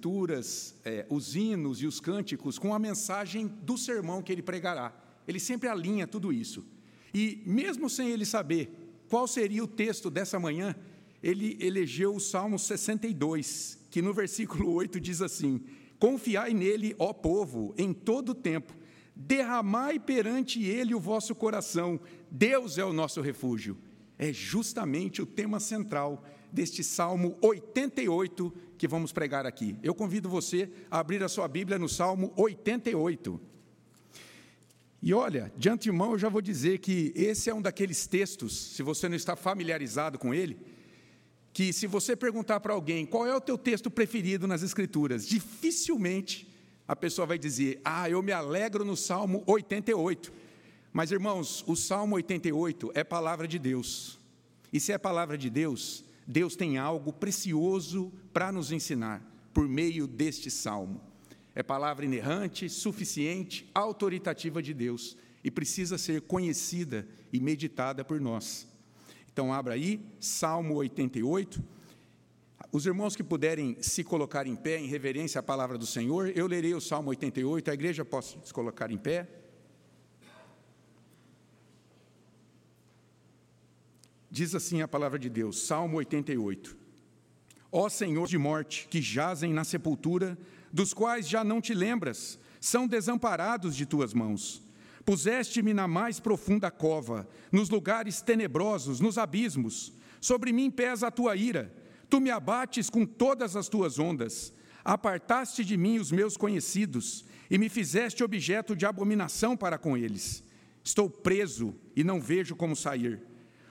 escrituras, é, os hinos e os cânticos com a mensagem do sermão que ele pregará. Ele sempre alinha tudo isso. E mesmo sem ele saber qual seria o texto dessa manhã, ele elegeu o Salmo 62, que no versículo 8 diz assim: Confiai nele, ó povo, em todo tempo, derramai perante ele o vosso coração, Deus é o nosso refúgio. É justamente o tema central deste Salmo 88 que vamos pregar aqui. Eu convido você a abrir a sua Bíblia no Salmo 88. E olha, de antemão eu já vou dizer que esse é um daqueles textos, se você não está familiarizado com ele, que se você perguntar para alguém qual é o teu texto preferido nas Escrituras, dificilmente a pessoa vai dizer, ah, eu me alegro no Salmo 88. Mas, irmãos, o Salmo 88 é palavra de Deus. E se é palavra de Deus, Deus tem algo precioso para nos ensinar por meio deste salmo. É palavra inerrante, suficiente, autoritativa de Deus e precisa ser conhecida e meditada por nós. Então, abra aí, Salmo 88. Os irmãos que puderem se colocar em pé em reverência à palavra do Senhor, eu lerei o Salmo 88, a igreja pode se colocar em pé. Diz assim a palavra de Deus, Salmo 88. Ó Senhor de morte, que jazem na sepultura, dos quais já não te lembras, são desamparados de tuas mãos. Puseste-me na mais profunda cova, nos lugares tenebrosos, nos abismos. Sobre mim pesa a tua ira. Tu me abates com todas as tuas ondas. Apartaste de mim os meus conhecidos e me fizeste objeto de abominação para com eles. Estou preso e não vejo como sair.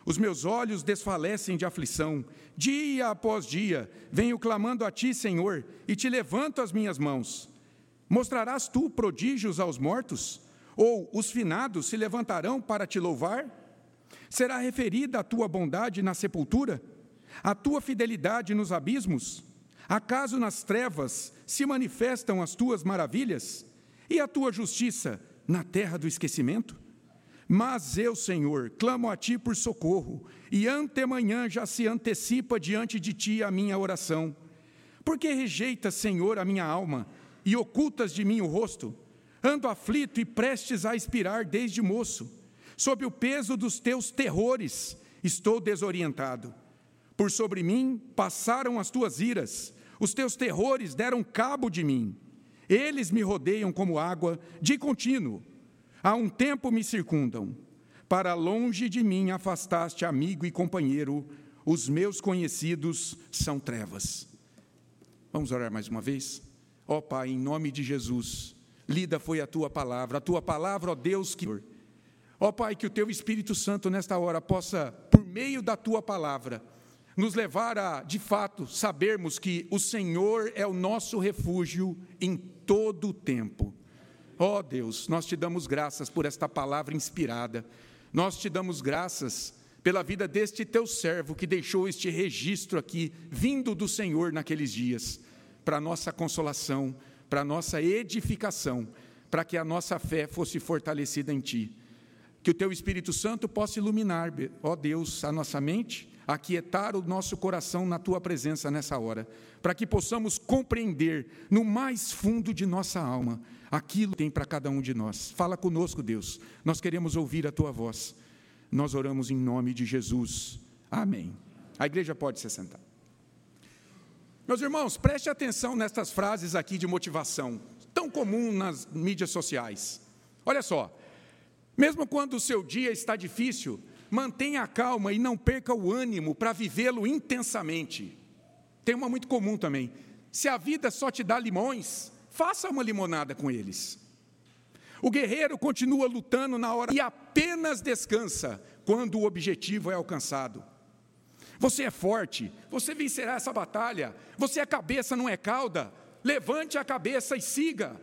Os meus olhos desfalecem de aflição. Dia após dia venho clamando a ti, Senhor, e te levanto as minhas mãos. Mostrarás tu prodígios aos mortos? Ou os finados se levantarão para te louvar? Será referida a tua bondade na sepultura? A tua fidelidade nos abismos? Acaso nas trevas se manifestam as tuas maravilhas? E a tua justiça na terra do esquecimento? Mas eu, Senhor, clamo a ti por socorro, e antemanhã já se antecipa diante de ti a minha oração. Porque rejeitas, Senhor, a minha alma e ocultas de mim o rosto? Ando aflito e prestes a expirar desde moço. Sob o peso dos teus terrores, estou desorientado. Por sobre mim passaram as tuas iras, os teus terrores deram cabo de mim. Eles me rodeiam como água de contínuo Há um tempo me circundam. Para longe de mim afastaste amigo e companheiro, os meus conhecidos são trevas. Vamos orar mais uma vez? Ó oh, Pai, em nome de Jesus, lida foi a tua palavra, a tua palavra, ó Deus, que. Ó oh, Pai, que o teu Espírito Santo nesta hora possa, por meio da tua palavra, nos levar a, de fato, sabermos que o Senhor é o nosso refúgio em todo o tempo. Ó oh Deus, nós te damos graças por esta palavra inspirada. Nós te damos graças pela vida deste teu servo que deixou este registro aqui, vindo do Senhor naqueles dias, para nossa consolação, para nossa edificação, para que a nossa fé fosse fortalecida em ti. Que o teu Espírito Santo possa iluminar, ó Deus, a nossa mente, aquietar o nosso coração na tua presença nessa hora, para que possamos compreender no mais fundo de nossa alma aquilo que tem para cada um de nós. Fala conosco, Deus. Nós queremos ouvir a tua voz. Nós oramos em nome de Jesus. Amém. A igreja pode se sentar. Meus irmãos, preste atenção nestas frases aqui de motivação, tão comum nas mídias sociais. Olha só. Mesmo quando o seu dia está difícil, mantenha a calma e não perca o ânimo para vivê-lo intensamente. Tem uma muito comum também. Se a vida só te dá limões, faça uma limonada com eles. O guerreiro continua lutando na hora e apenas descansa quando o objetivo é alcançado. Você é forte, você vencerá essa batalha. Você é cabeça, não é cauda. Levante a cabeça e siga.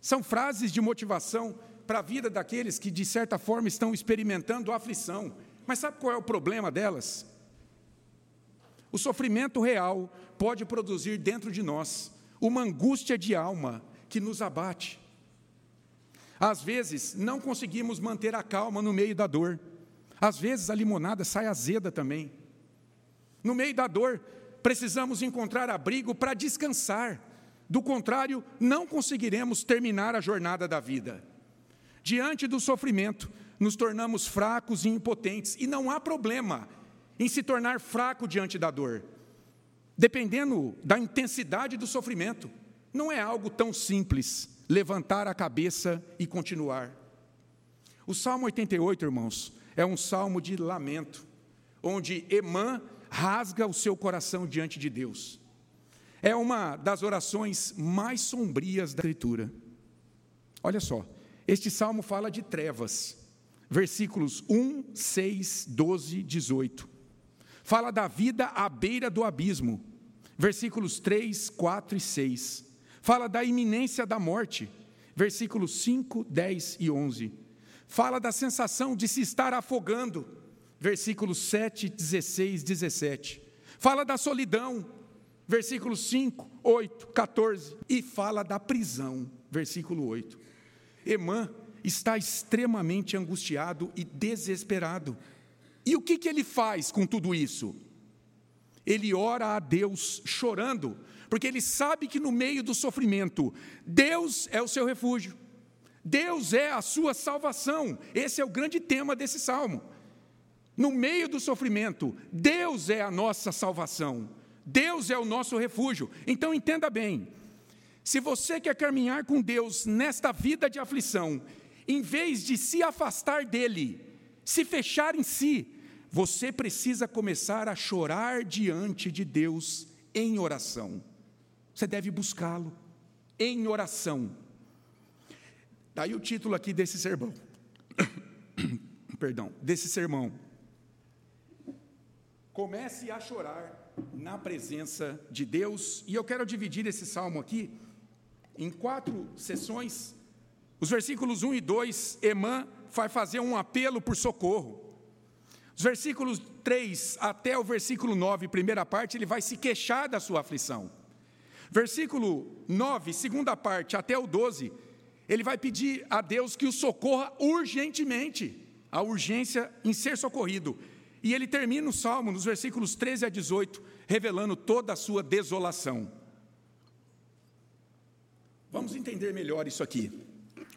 São frases de motivação para a vida daqueles que, de certa forma, estão experimentando aflição. Mas sabe qual é o problema delas? O sofrimento real pode produzir dentro de nós uma angústia de alma que nos abate. Às vezes, não conseguimos manter a calma no meio da dor. Às vezes, a limonada sai azeda também. No meio da dor, precisamos encontrar abrigo para descansar. Do contrário, não conseguiremos terminar a jornada da vida. Diante do sofrimento, nos tornamos fracos e impotentes, e não há problema em se tornar fraco diante da dor. Dependendo da intensidade do sofrimento, não é algo tão simples levantar a cabeça e continuar. O Salmo 88, irmãos, é um salmo de lamento, onde Emã rasga o seu coração diante de Deus. É uma das orações mais sombrias da Escritura. Olha só, este salmo fala de trevas, versículos 1, 6, 12, 18. Fala da vida à beira do abismo, versículos 3, 4 e 6. Fala da iminência da morte, versículos 5, 10 e 11. Fala da sensação de se estar afogando, versículos 7, 16, 17. Fala da solidão, versículos 5, 8, 14. E fala da prisão, versículo 8. Emã está extremamente angustiado e desesperado. E o que, que ele faz com tudo isso? Ele ora a Deus chorando, porque ele sabe que no meio do sofrimento, Deus é o seu refúgio, Deus é a sua salvação. Esse é o grande tema desse salmo. No meio do sofrimento, Deus é a nossa salvação, Deus é o nosso refúgio. Então entenda bem: se você quer caminhar com Deus nesta vida de aflição, em vez de se afastar dele, se fechar em si, você precisa começar a chorar diante de Deus em oração. Você deve buscá-lo em oração. Daí o título aqui desse sermão. Perdão, desse sermão. Comece a chorar na presença de Deus, e eu quero dividir esse salmo aqui em quatro sessões. Os versículos 1 e 2, Emã vai fazer um apelo por socorro. Os versículos 3 até o versículo 9, primeira parte, ele vai se queixar da sua aflição. Versículo 9, segunda parte, até o 12, ele vai pedir a Deus que o socorra urgentemente, a urgência em ser socorrido. E ele termina o salmo, nos versículos 13 a 18, revelando toda a sua desolação. Vamos entender melhor isso aqui.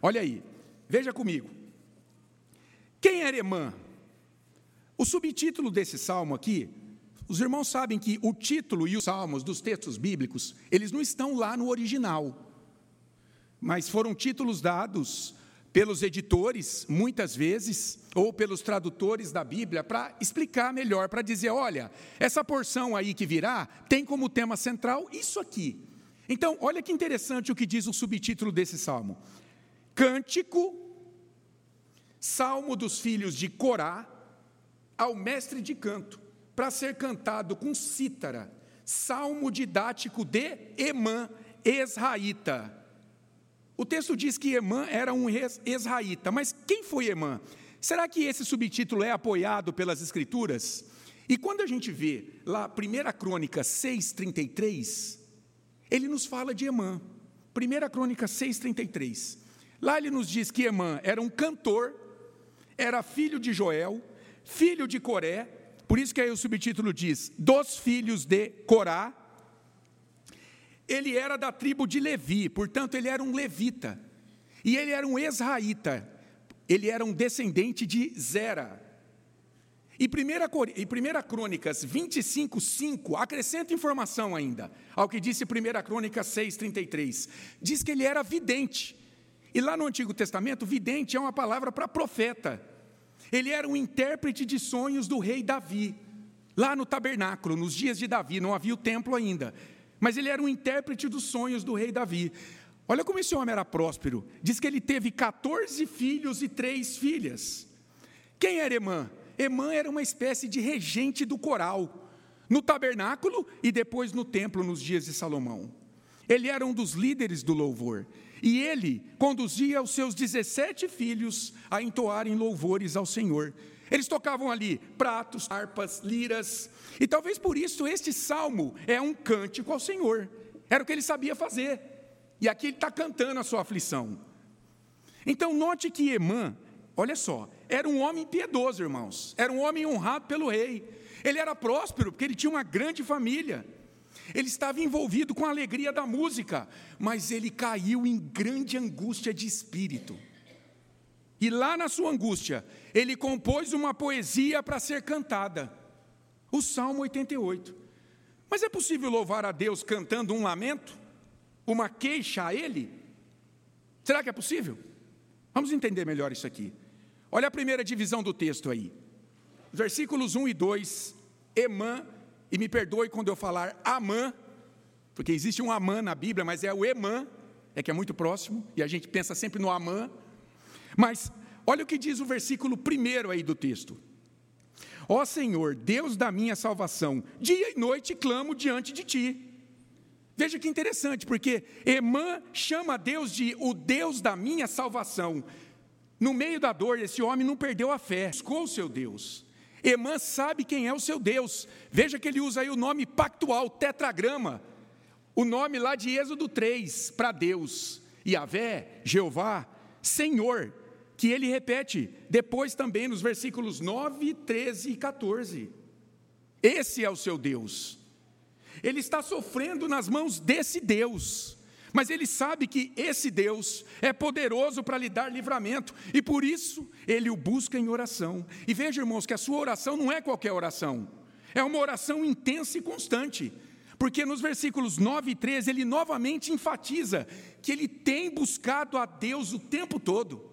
Olha aí, veja comigo. Quem era Emã? O subtítulo desse salmo aqui, os irmãos sabem que o título e os salmos dos textos bíblicos, eles não estão lá no original, mas foram títulos dados pelos editores, muitas vezes, ou pelos tradutores da Bíblia, para explicar melhor, para dizer: olha, essa porção aí que virá tem como tema central isso aqui. Então, olha que interessante o que diz o subtítulo desse salmo: Cântico, Salmo dos filhos de Corá, ao mestre de canto, para ser cantado com cítara, salmo didático de Emã, Esraíta. O texto diz que Emã era um Esraíta, mas quem foi Emã? Será que esse subtítulo é apoiado pelas Escrituras? E quando a gente vê lá 1 Crônica 6,33, ele nos fala de Emã. 1 Crônica 6,33. Lá ele nos diz que Emã era um cantor, era filho de Joel, filho de Coré, por isso que aí o subtítulo diz: dos filhos de Corá. Ele era da tribo de Levi, portanto, ele era um levita. E ele era um esraíta, ele era um descendente de Zera. E 1 Crônicas 25, 5, acrescenta informação ainda, ao que disse 1 Crônicas 6, 33. Diz que ele era vidente. E lá no Antigo Testamento, vidente é uma palavra para profeta. Ele era um intérprete de sonhos do rei Davi, lá no tabernáculo, nos dias de Davi, não havia o templo ainda, mas ele era um intérprete dos sonhos do rei Davi. Olha como esse homem era próspero. Diz que ele teve 14 filhos e três filhas. Quem era Emã? Emã era uma espécie de regente do coral, no tabernáculo e depois no templo nos dias de Salomão. Ele era um dos líderes do louvor. E ele conduzia os seus 17 filhos a entoarem louvores ao Senhor. Eles tocavam ali pratos, harpas, liras, e talvez por isso este salmo é um cântico ao Senhor. Era o que ele sabia fazer. E aqui ele está cantando a sua aflição. Então, note que Emã, olha só, era um homem piedoso, irmãos. Era um homem honrado pelo rei. Ele era próspero, porque ele tinha uma grande família. ele estava envolvido com a alegria da música, mas ele caiu em grande angústia de espírito. E lá na sua angústia, ele compôs uma poesia para ser cantada, o Salmo 88. Mas é possível louvar a Deus cantando um lamento? Uma queixa a Ele? Será que é possível? Vamos entender melhor isso aqui. Olha a primeira divisão do texto aí. Versículos 1 e 2, Emã, e me perdoe quando eu falar Amã, porque existe um Amã na Bíblia, mas é o Emã, é que é muito próximo, e a gente pensa sempre no Amã. Mas olha o que diz o versículo primeiro aí do texto. Ó Senhor, Deus da minha salvação, dia e noite clamo diante de ti. Veja que interessante, porque Emã chama Deus de o Deus da minha salvação. No meio da dor, esse homem não perdeu a fé, buscou o seu Deus. Emã sabe quem é o seu Deus. Veja que ele usa aí o nome pactual, tetragrama. O nome lá de Êxodo 3 para Deus. Yahvé, Jeová, Senhor, que ele repete depois também nos versículos 9, 13 e 14. Esse é o seu Deus. Ele está sofrendo nas mãos desse Deus. Mas ele sabe que esse Deus é poderoso para lhe dar livramento, e por isso ele o busca em oração. E veja, irmãos, que a sua oração não é qualquer oração, é uma oração intensa e constante, porque nos versículos 9 e 13 ele novamente enfatiza que ele tem buscado a Deus o tempo todo.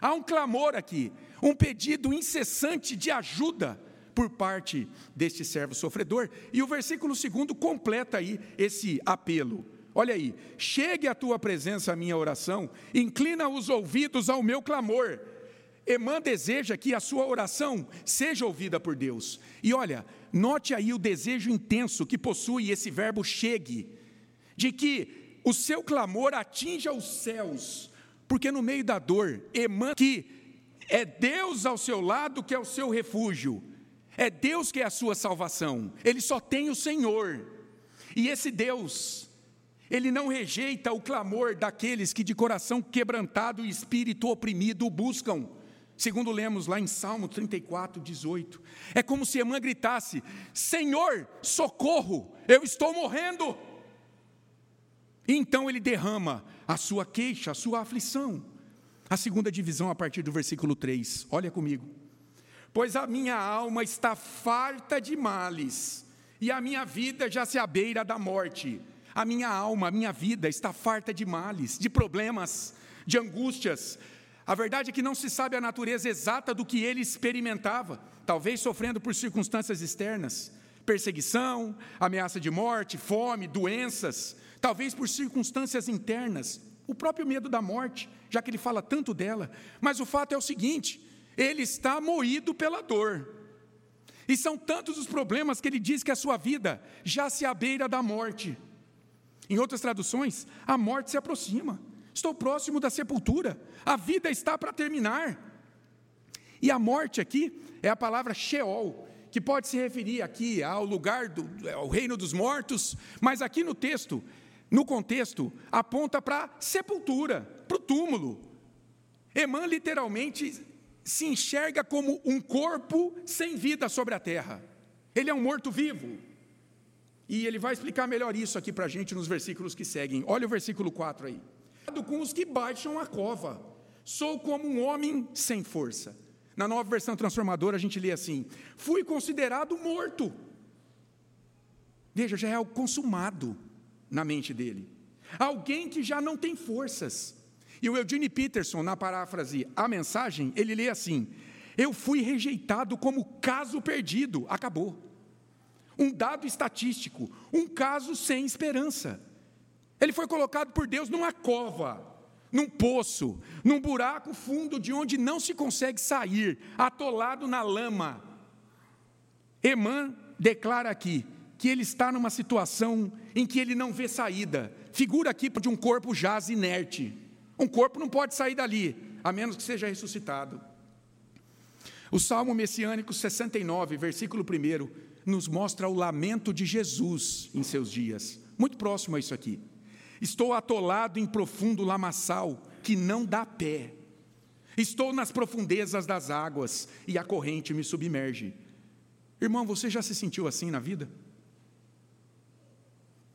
Há um clamor aqui, um pedido incessante de ajuda por parte deste servo sofredor, e o versículo 2 completa aí esse apelo. Olha aí, chegue à tua presença a minha oração, inclina os ouvidos ao meu clamor. Emã deseja que a sua oração seja ouvida por Deus. E olha, note aí o desejo intenso que possui esse verbo chegue, de que o seu clamor atinja os céus, porque no meio da dor, Emã que é Deus ao seu lado que é o seu refúgio, é Deus que é a sua salvação, ele só tem o Senhor. E esse Deus, ele não rejeita o clamor daqueles que de coração quebrantado e espírito oprimido o buscam. Segundo lemos lá em Salmo 34, 18. É como se Emã gritasse: Senhor, socorro, eu estou morrendo. E então ele derrama a sua queixa, a sua aflição. A segunda divisão, a partir do versículo 3. Olha comigo. Pois a minha alma está farta de males, e a minha vida já se abeira da morte. A minha alma, a minha vida está farta de males, de problemas, de angústias. A verdade é que não se sabe a natureza exata do que ele experimentava, talvez sofrendo por circunstâncias externas, perseguição, ameaça de morte, fome, doenças, talvez por circunstâncias internas, o próprio medo da morte, já que ele fala tanto dela. Mas o fato é o seguinte: ele está moído pela dor. E são tantos os problemas que ele diz que a sua vida já se abeira da morte. Em outras traduções, a morte se aproxima. Estou próximo da sepultura. A vida está para terminar. E a morte aqui é a palavra Sheol, que pode se referir aqui ao lugar do ao reino dos mortos, mas aqui no texto, no contexto, aponta para sepultura, para o túmulo. Emã literalmente se enxerga como um corpo sem vida sobre a terra. Ele é um morto-vivo. E ele vai explicar melhor isso aqui para a gente nos versículos que seguem. Olha o versículo 4 aí. Com os que baixam a cova, sou como um homem sem força. Na nova versão transformadora a gente lê assim: fui considerado morto. Veja, já é algo consumado na mente dele. Alguém que já não tem forças. E o Eugene Peterson, na paráfrase A Mensagem, ele lê assim: Eu fui rejeitado como caso perdido. Acabou um dado estatístico, um caso sem esperança. Ele foi colocado por Deus numa cova, num poço, num buraco fundo de onde não se consegue sair, atolado na lama. Emã declara aqui que ele está numa situação em que ele não vê saída. Figura aqui de um corpo jaz inerte. Um corpo não pode sair dali, a menos que seja ressuscitado. O Salmo Messiânico 69, versículo 1, nos mostra o lamento de Jesus em seus dias, muito próximo a isso aqui. Estou atolado em profundo lamaçal que não dá pé. Estou nas profundezas das águas e a corrente me submerge. Irmão, você já se sentiu assim na vida?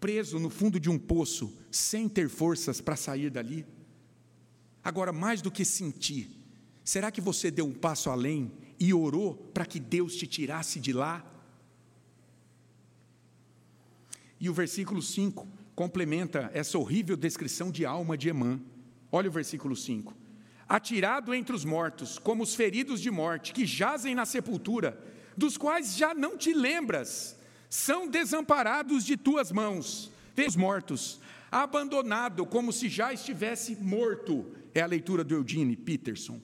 preso no fundo de um poço, sem ter forças para sair dali? Agora, mais do que sentir, será que você deu um passo além e orou para que Deus te tirasse de lá? E o versículo 5 complementa essa horrível descrição de alma de Emã. Olha o versículo 5. Atirado entre os mortos, como os feridos de morte, que jazem na sepultura, dos quais já não te lembras, são desamparados de tuas mãos. Os mortos, abandonado como se já estivesse morto, é a leitura do Eugene Peterson.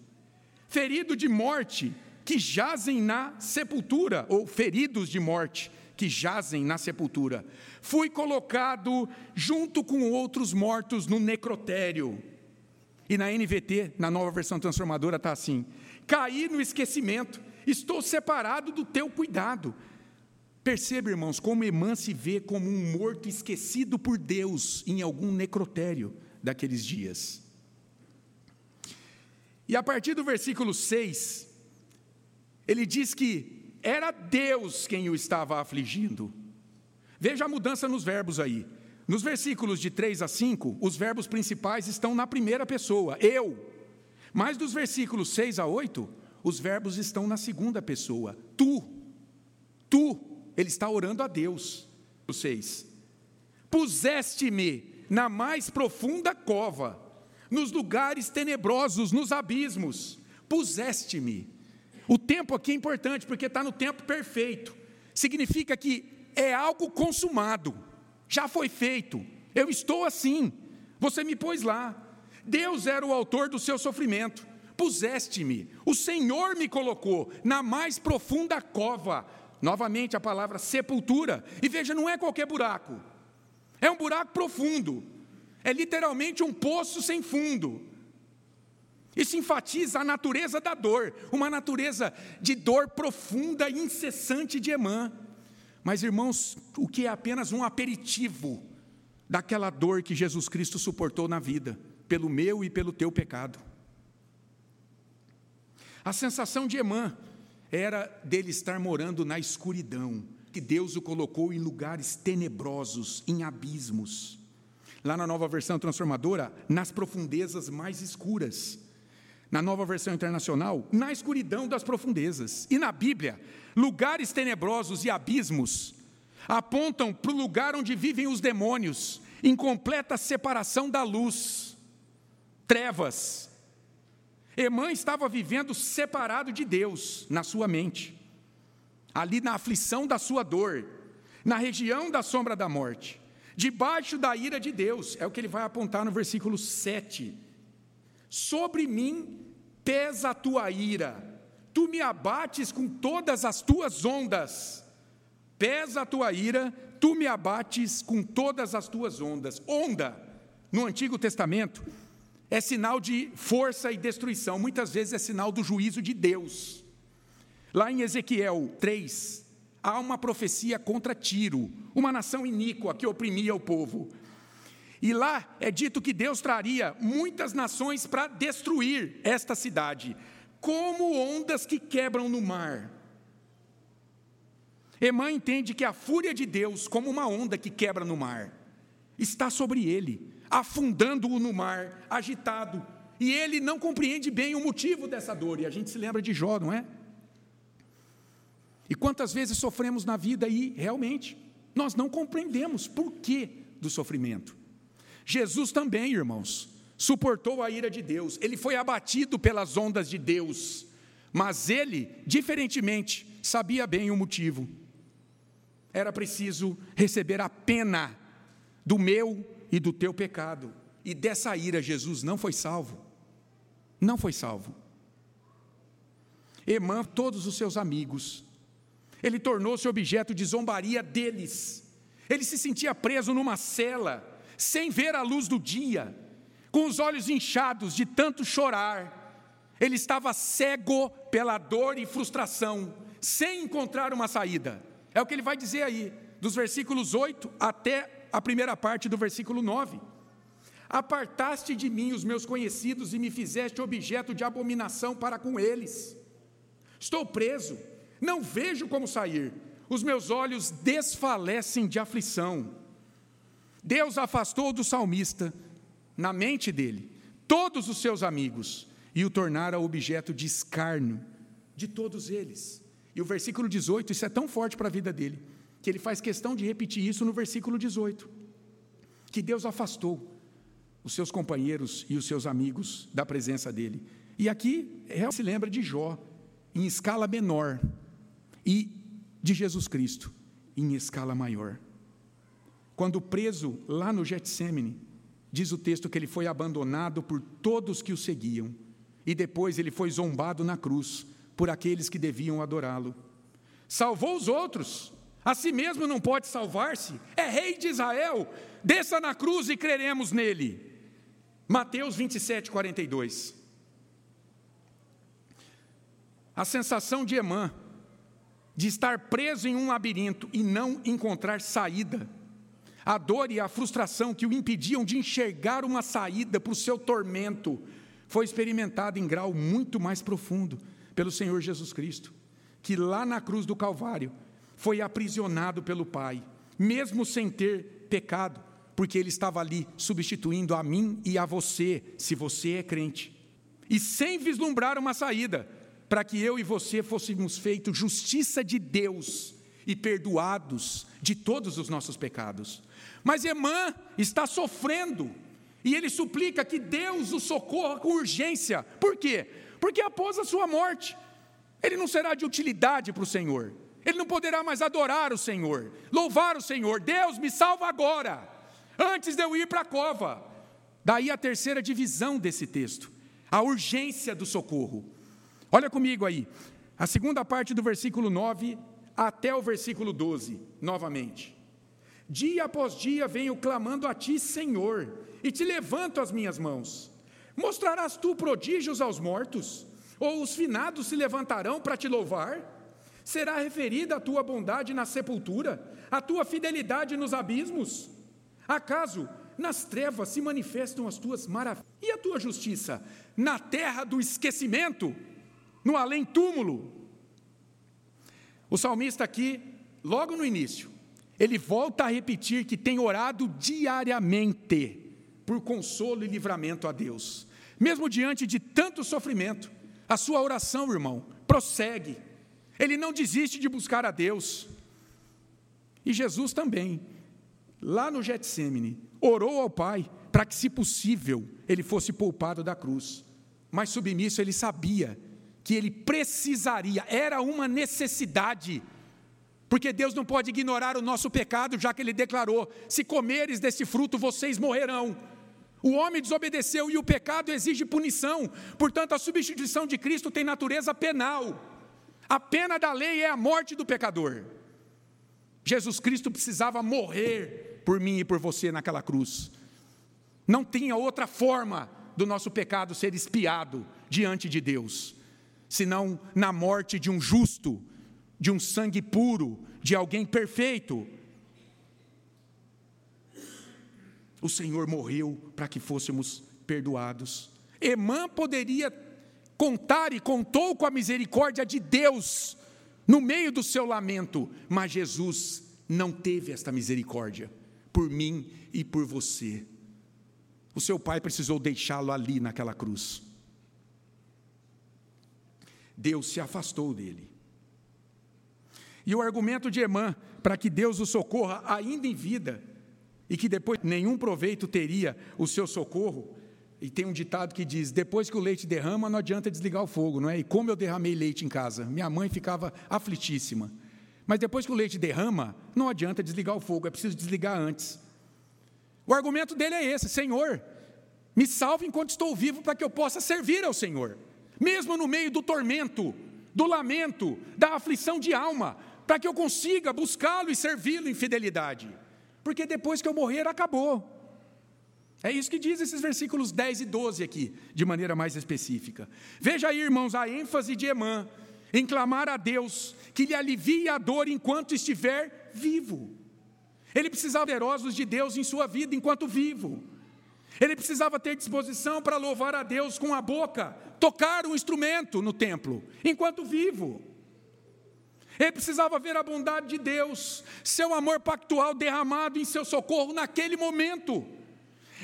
Ferido de morte, que jazem na sepultura, ou feridos de morte, que jazem na sepultura. Fui colocado junto com outros mortos no necrotério. E na NVT, na nova versão transformadora, está assim: caí no esquecimento, estou separado do teu cuidado. Perceba, irmãos, como Emã se vê como um morto esquecido por Deus em algum necrotério daqueles dias. E a partir do versículo 6, ele diz que era Deus quem o estava afligindo. Veja a mudança nos verbos aí. Nos versículos de 3 a 5, os verbos principais estão na primeira pessoa, eu. Mas dos versículos 6 a 8, os verbos estão na segunda pessoa, tu. Tu. Ele está orando a Deus. 6. Puseste-me na mais profunda cova, nos lugares tenebrosos, nos abismos. Puseste-me. O tempo aqui é importante porque está no tempo perfeito. Significa que é algo consumado, já foi feito. Eu estou assim, você me pôs lá. Deus era o autor do seu sofrimento. Puseste-me, o Senhor me colocou na mais profunda cova. Novamente a palavra sepultura. E veja, não é qualquer buraco, é um buraco profundo, é literalmente um poço sem fundo. Isso enfatiza a natureza da dor, uma natureza de dor profunda e incessante de Emã. Mas, irmãos, o que é apenas um aperitivo daquela dor que Jesus Cristo suportou na vida, pelo meu e pelo teu pecado. A sensação de Emã era dele estar morando na escuridão, que Deus o colocou em lugares tenebrosos, em abismos. Lá na nova versão transformadora, nas profundezas mais escuras na nova versão internacional, na escuridão das profundezas. E na Bíblia, lugares tenebrosos e abismos apontam para o lugar onde vivem os demônios, em completa separação da luz, trevas. Emã estava vivendo separado de Deus na sua mente, ali na aflição da sua dor, na região da sombra da morte, debaixo da ira de Deus, é o que ele vai apontar no versículo 7 Sobre mim pesa a tua ira, tu me abates com todas as tuas ondas. Pesa a tua ira, tu me abates com todas as tuas ondas. Onda, no Antigo Testamento, é sinal de força e destruição, muitas vezes é sinal do juízo de Deus. Lá em Ezequiel 3, há uma profecia contra Tiro, uma nação iníqua que oprimia o povo. E lá é dito que Deus traria muitas nações para destruir esta cidade, como ondas que quebram no mar. Emã entende que a fúria de Deus, como uma onda que quebra no mar, está sobre ele, afundando-o no mar, agitado. E ele não compreende bem o motivo dessa dor. E a gente se lembra de Jó, não é? E quantas vezes sofremos na vida e realmente nós não compreendemos por que do sofrimento. Jesus também, irmãos, suportou a ira de Deus, ele foi abatido pelas ondas de Deus, mas ele, diferentemente, sabia bem o motivo. Era preciso receber a pena do meu e do teu pecado, e dessa ira Jesus não foi salvo. Não foi salvo. Emã, todos os seus amigos, ele tornou-se objeto de zombaria deles. Ele se sentia preso numa cela, sem ver a luz do dia, com os olhos inchados de tanto chorar. Ele estava cego pela dor e frustração, sem encontrar uma saída. É o que ele vai dizer aí, dos versículos 8 até a primeira parte do versículo 9. Apartaste de mim os meus conhecidos e me fizeste objeto de abominação para com eles. Estou preso, não vejo como sair, os meus olhos desfalecem de aflição. Deus afastou do salmista, na mente dele, todos os seus amigos e o tornara objeto de escárnio de todos eles. E o versículo 18, isso é tão forte para a vida dele, que ele faz questão de repetir isso no versículo 18. Que Deus afastou os seus companheiros e os seus amigos da presença dele. E aqui se lembra de Jó, em escala menor, e de Jesus Cristo, em escala maior. Quando preso lá no Getsemane, diz o texto que ele foi abandonado por todos que o seguiam, e depois ele foi zombado na cruz por aqueles que deviam adorá-lo. Salvou os outros, a si mesmo não pode salvar-se, é rei de Israel, desça na cruz e creremos nele. Mateus 27, 42. A sensação de Emã, de estar preso em um labirinto e não encontrar saída, a dor e a frustração que o impediam de enxergar uma saída para o seu tormento foi experimentada em grau muito mais profundo pelo Senhor Jesus Cristo, que lá na cruz do Calvário foi aprisionado pelo Pai, mesmo sem ter pecado, porque ele estava ali substituindo a mim e a você, se você é crente, e sem vislumbrar uma saída, para que eu e você fôssemos feitos justiça de Deus e perdoados de todos os nossos pecados. Mas Emã está sofrendo e ele suplica que Deus o socorra com urgência. Por quê? Porque após a sua morte, ele não será de utilidade para o Senhor. Ele não poderá mais adorar o Senhor, louvar o Senhor. Deus me salva agora, antes de eu ir para a cova. Daí a terceira divisão desse texto, a urgência do socorro. Olha comigo aí, a segunda parte do versículo 9 até o versículo 12, novamente. Dia após dia venho clamando a ti, Senhor, e te levanto as minhas mãos. Mostrarás tu prodígios aos mortos? Ou os finados se levantarão para te louvar? Será referida a tua bondade na sepultura, a tua fidelidade nos abismos? Acaso nas trevas se manifestam as tuas maravilhas? E a tua justiça? Na terra do esquecimento, no além-túmulo? O salmista aqui, logo no início, ele volta a repetir que tem orado diariamente por consolo e livramento a Deus. Mesmo diante de tanto sofrimento, a sua oração, irmão, prossegue. Ele não desiste de buscar a Deus. E Jesus também, lá no Getsemane, orou ao Pai para que, se possível, ele fosse poupado da cruz. Mas submisso, ele sabia que ele precisaria, era uma necessidade porque Deus não pode ignorar o nosso pecado, já que Ele declarou: se comeres desse fruto, vocês morrerão. O homem desobedeceu e o pecado exige punição, portanto, a substituição de Cristo tem natureza penal. A pena da lei é a morte do pecador. Jesus Cristo precisava morrer por mim e por você naquela cruz. Não tinha outra forma do nosso pecado ser espiado diante de Deus, senão na morte de um justo de um sangue puro, de alguém perfeito. O Senhor morreu para que fôssemos perdoados. Emã poderia contar e contou com a misericórdia de Deus no meio do seu lamento, mas Jesus não teve esta misericórdia por mim e por você. O seu pai precisou deixá-lo ali naquela cruz. Deus se afastou dele. E o argumento de Emã para que Deus o socorra ainda em vida e que depois nenhum proveito teria o seu socorro. E tem um ditado que diz: depois que o leite derrama, não adianta desligar o fogo, não é? E como eu derramei leite em casa, minha mãe ficava aflitíssima. Mas depois que o leite derrama, não adianta desligar o fogo, é preciso desligar antes. O argumento dele é esse: Senhor, me salve enquanto estou vivo para que eu possa servir ao Senhor, mesmo no meio do tormento, do lamento, da aflição de alma, para que eu consiga buscá-lo e servi-lo em fidelidade. Porque depois que eu morrer, acabou. É isso que diz esses versículos 10 e 12 aqui, de maneira mais específica. Veja aí, irmãos, a ênfase de Emã em clamar a Deus que lhe alivie a dor enquanto estiver vivo. Ele precisava poderosos de Deus em sua vida enquanto vivo. Ele precisava ter disposição para louvar a Deus com a boca, tocar um instrumento no templo enquanto vivo. Ele precisava ver a bondade de Deus, seu amor pactual derramado em seu socorro naquele momento.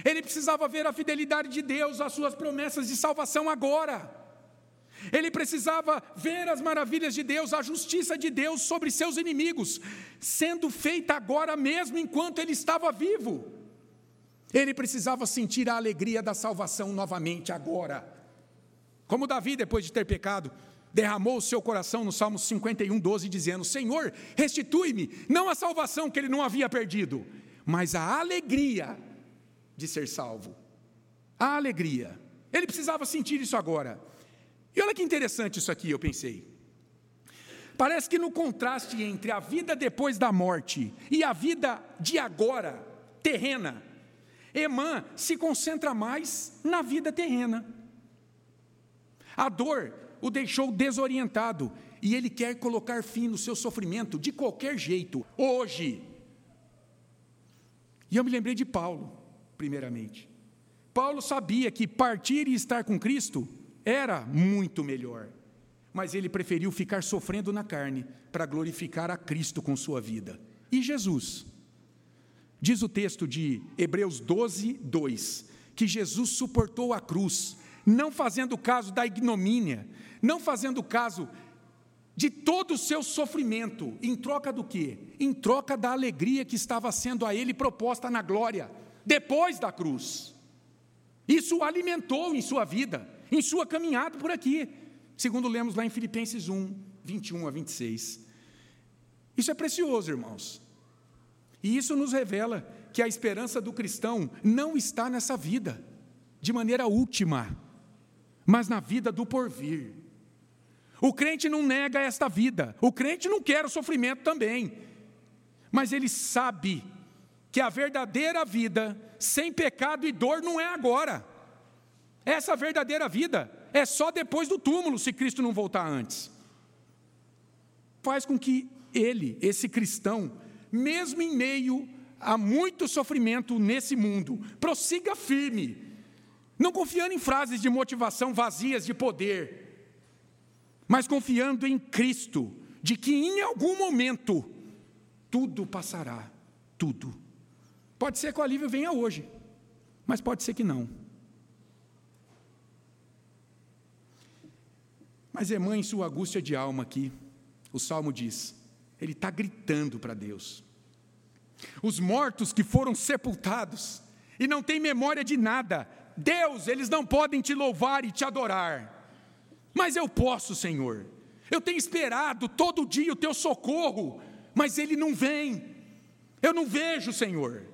Ele precisava ver a fidelidade de Deus, as suas promessas de salvação agora. Ele precisava ver as maravilhas de Deus, a justiça de Deus sobre seus inimigos, sendo feita agora mesmo enquanto ele estava vivo. Ele precisava sentir a alegria da salvação novamente agora. Como Davi, depois de ter pecado, derramou o seu coração no Salmo 51, 12, dizendo: Senhor, restitui-me, não a salvação que ele não havia perdido, mas a alegria de ser salvo. A alegria. Ele precisava sentir isso agora. E olha que interessante isso aqui, eu pensei. Parece que no contraste entre a vida depois da morte e a vida de agora, terrena, Emã se concentra mais na vida terrena. A dor o deixou desorientado e ele quer colocar fim no seu sofrimento de qualquer jeito, hoje. E eu me lembrei de Paulo, primeiramente. Paulo sabia que partir e estar com Cristo era muito melhor, mas ele preferiu ficar sofrendo na carne para glorificar a Cristo com sua vida. E Jesus? Diz o texto de Hebreus 12, 2, que Jesus suportou a cruz, não fazendo caso da ignomínia, não fazendo caso de todo o seu sofrimento, em troca do quê? Em troca da alegria que estava sendo a ele proposta na glória, depois da cruz. Isso o alimentou em sua vida, em sua caminhada por aqui, segundo lemos lá em Filipenses 1, 21 a 26. Isso é precioso, irmãos. E isso nos revela que a esperança do cristão não está nessa vida, de maneira última, mas na vida do porvir. O crente não nega esta vida, o crente não quer o sofrimento também, mas ele sabe que a verdadeira vida, sem pecado e dor, não é agora. Essa verdadeira vida é só depois do túmulo, se Cristo não voltar antes. Faz com que ele, esse cristão, mesmo em meio a muito sofrimento nesse mundo, prossiga firme, não confiando em frases de motivação vazias de poder, mas confiando em Cristo, de que em algum momento tudo passará, tudo. Pode ser que o alívio venha hoje, mas pode ser que não. Mas é mãe, sua angústia de alma aqui, o salmo diz: ele está gritando para Deus. Os mortos que foram sepultados e não têm memória de nada, Deus, eles não podem te louvar e te adorar. Mas eu posso, Senhor. Eu tenho esperado todo dia o teu socorro, mas ele não vem. Eu não vejo, Senhor.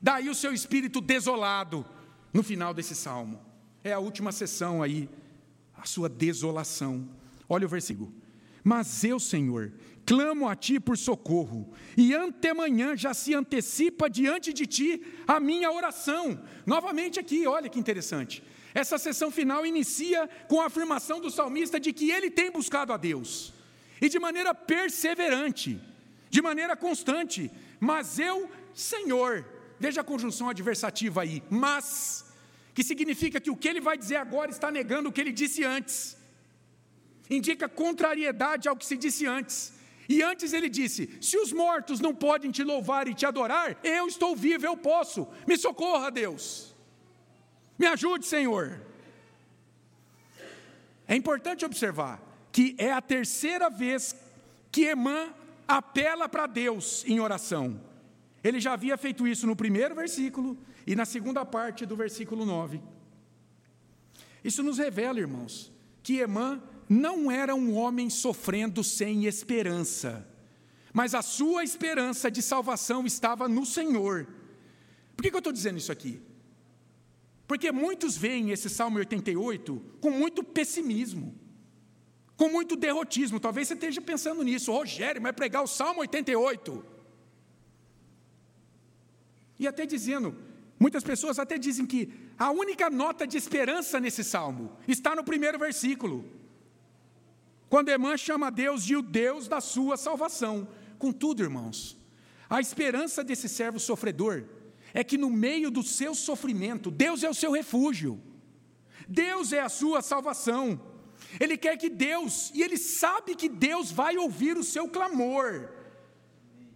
Daí o seu espírito desolado no final desse salmo. É a última sessão aí, a sua desolação. Olha o versículo. Mas eu, Senhor, clamo a ti por socorro, e antemanhã já se antecipa diante de ti a minha oração. Novamente aqui, olha que interessante. Essa sessão final inicia com a afirmação do salmista de que ele tem buscado a Deus, e de maneira perseverante, de maneira constante. Mas eu, Senhor, veja a conjunção adversativa aí, mas, que significa que o que ele vai dizer agora está negando o que ele disse antes indica contrariedade ao que se disse antes. E antes ele disse: Se os mortos não podem te louvar e te adorar, eu estou vivo, eu posso. Me socorra, Deus. Me ajude, Senhor. É importante observar que é a terceira vez que Emã apela para Deus em oração. Ele já havia feito isso no primeiro versículo e na segunda parte do versículo 9. Isso nos revela, irmãos, que Emã não era um homem sofrendo sem esperança, mas a sua esperança de salvação estava no Senhor. Por que, que eu estou dizendo isso aqui? Porque muitos veem esse Salmo 88 com muito pessimismo, com muito derrotismo. Talvez você esteja pensando nisso, Rogério, vai pregar o Salmo 88. E até dizendo, muitas pessoas até dizem que a única nota de esperança nesse salmo está no primeiro versículo. Quando Emã chama Deus de o Deus da sua salvação. Contudo, irmãos, a esperança desse servo sofredor é que no meio do seu sofrimento, Deus é o seu refúgio, Deus é a sua salvação. Ele quer que Deus, e ele sabe que Deus vai ouvir o seu clamor.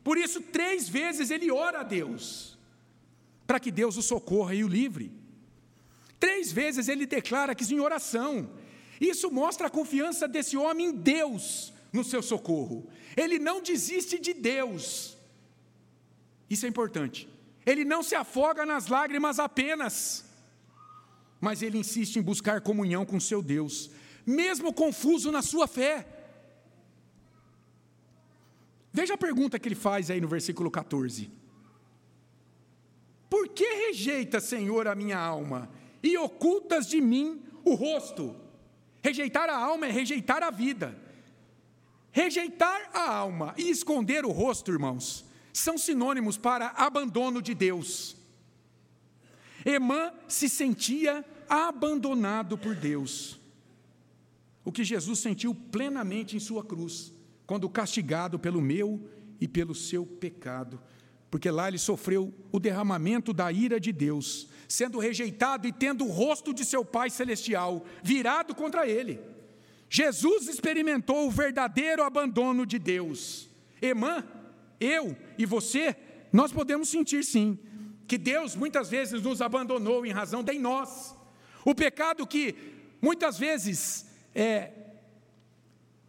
Por isso, três vezes ele ora a Deus, para que Deus o socorra e o livre. Três vezes ele declara que em oração. Isso mostra a confiança desse homem em Deus no seu socorro. Ele não desiste de Deus. Isso é importante. Ele não se afoga nas lágrimas apenas, mas ele insiste em buscar comunhão com seu Deus, mesmo confuso na sua fé. Veja a pergunta que ele faz aí no versículo 14: Por que rejeita, Senhor, a minha alma e ocultas de mim o rosto? Rejeitar a alma é rejeitar a vida. Rejeitar a alma e esconder o rosto, irmãos, são sinônimos para abandono de Deus. Emã se sentia abandonado por Deus. O que Jesus sentiu plenamente em sua cruz, quando castigado pelo meu e pelo seu pecado, porque lá ele sofreu o derramamento da ira de Deus, sendo rejeitado e tendo o rosto de seu Pai celestial virado contra ele. Jesus experimentou o verdadeiro abandono de Deus. Emã, eu e você, nós podemos sentir sim, que Deus muitas vezes nos abandonou em razão de nós. O pecado que muitas vezes é,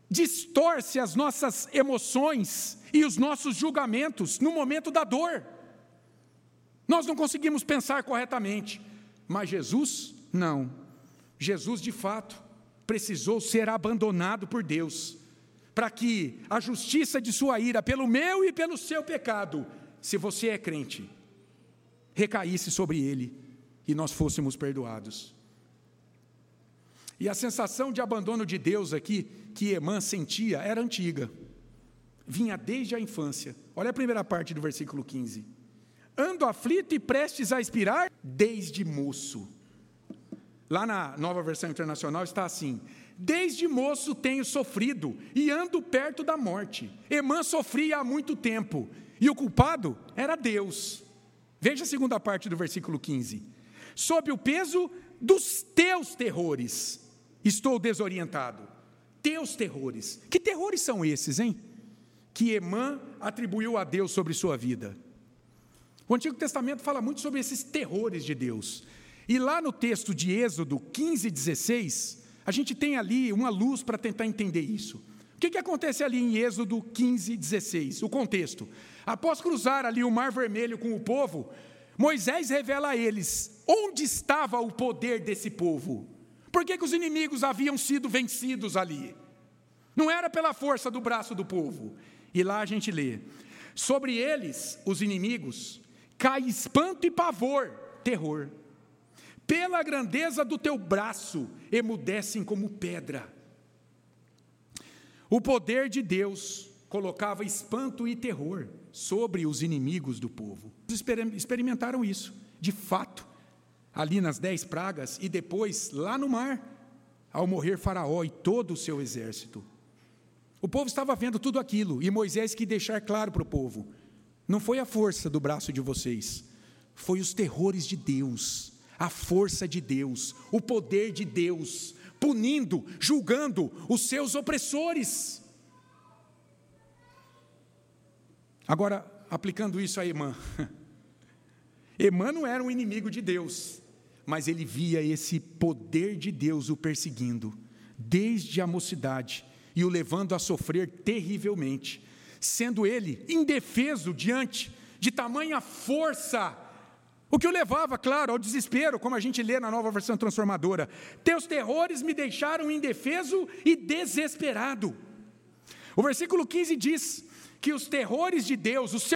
distorce as nossas emoções e os nossos julgamentos no momento da dor. Nós não conseguimos pensar corretamente, mas Jesus, não. Jesus, de fato, precisou ser abandonado por Deus, para que a justiça de sua ira, pelo meu e pelo seu pecado, se você é crente, recaísse sobre ele e nós fôssemos perdoados. E a sensação de abandono de Deus aqui, que Emã sentia, era antiga, vinha desde a infância. Olha a primeira parte do versículo 15: Ando aflito e prestes a expirar desde moço. Lá na nova versão internacional está assim: Desde moço tenho sofrido e ando perto da morte. Emã sofria há muito tempo e o culpado era Deus. Veja a segunda parte do versículo 15: Sob o peso dos teus terrores, estou desorientado. Teus terrores. Que terrores são esses, hein? Que Emã atribuiu a Deus sobre sua vida. O Antigo Testamento fala muito sobre esses terrores de Deus. E lá no texto de Êxodo 15, 16, a gente tem ali uma luz para tentar entender isso. O que, que acontece ali em Êxodo 15, 16? O contexto. Após cruzar ali o Mar Vermelho com o povo, Moisés revela a eles onde estava o poder desse povo. Por que, que os inimigos haviam sido vencidos ali? Não era pela força do braço do povo. E lá a gente lê: sobre eles, os inimigos, cai espanto e pavor, terror pela grandeza do teu braço, emudecem como pedra. O poder de Deus colocava espanto e terror sobre os inimigos do povo. Experimentaram isso, de fato, ali nas dez pragas e depois lá no mar, ao morrer Faraó e todo o seu exército. O povo estava vendo tudo aquilo e Moisés quis deixar claro para o povo: não foi a força do braço de vocês, foi os terrores de Deus a força de Deus, o poder de Deus, punindo, julgando os seus opressores. Agora, aplicando isso a Emã. Emã não era um inimigo de Deus, mas ele via esse poder de Deus o perseguindo, desde a mocidade, e o levando a sofrer terrivelmente, sendo ele indefeso diante de tamanha força o que o levava, claro, ao desespero, como a gente lê na nova versão transformadora. Teus terrores me deixaram indefeso e desesperado. O versículo 15 diz que os terrores de Deus os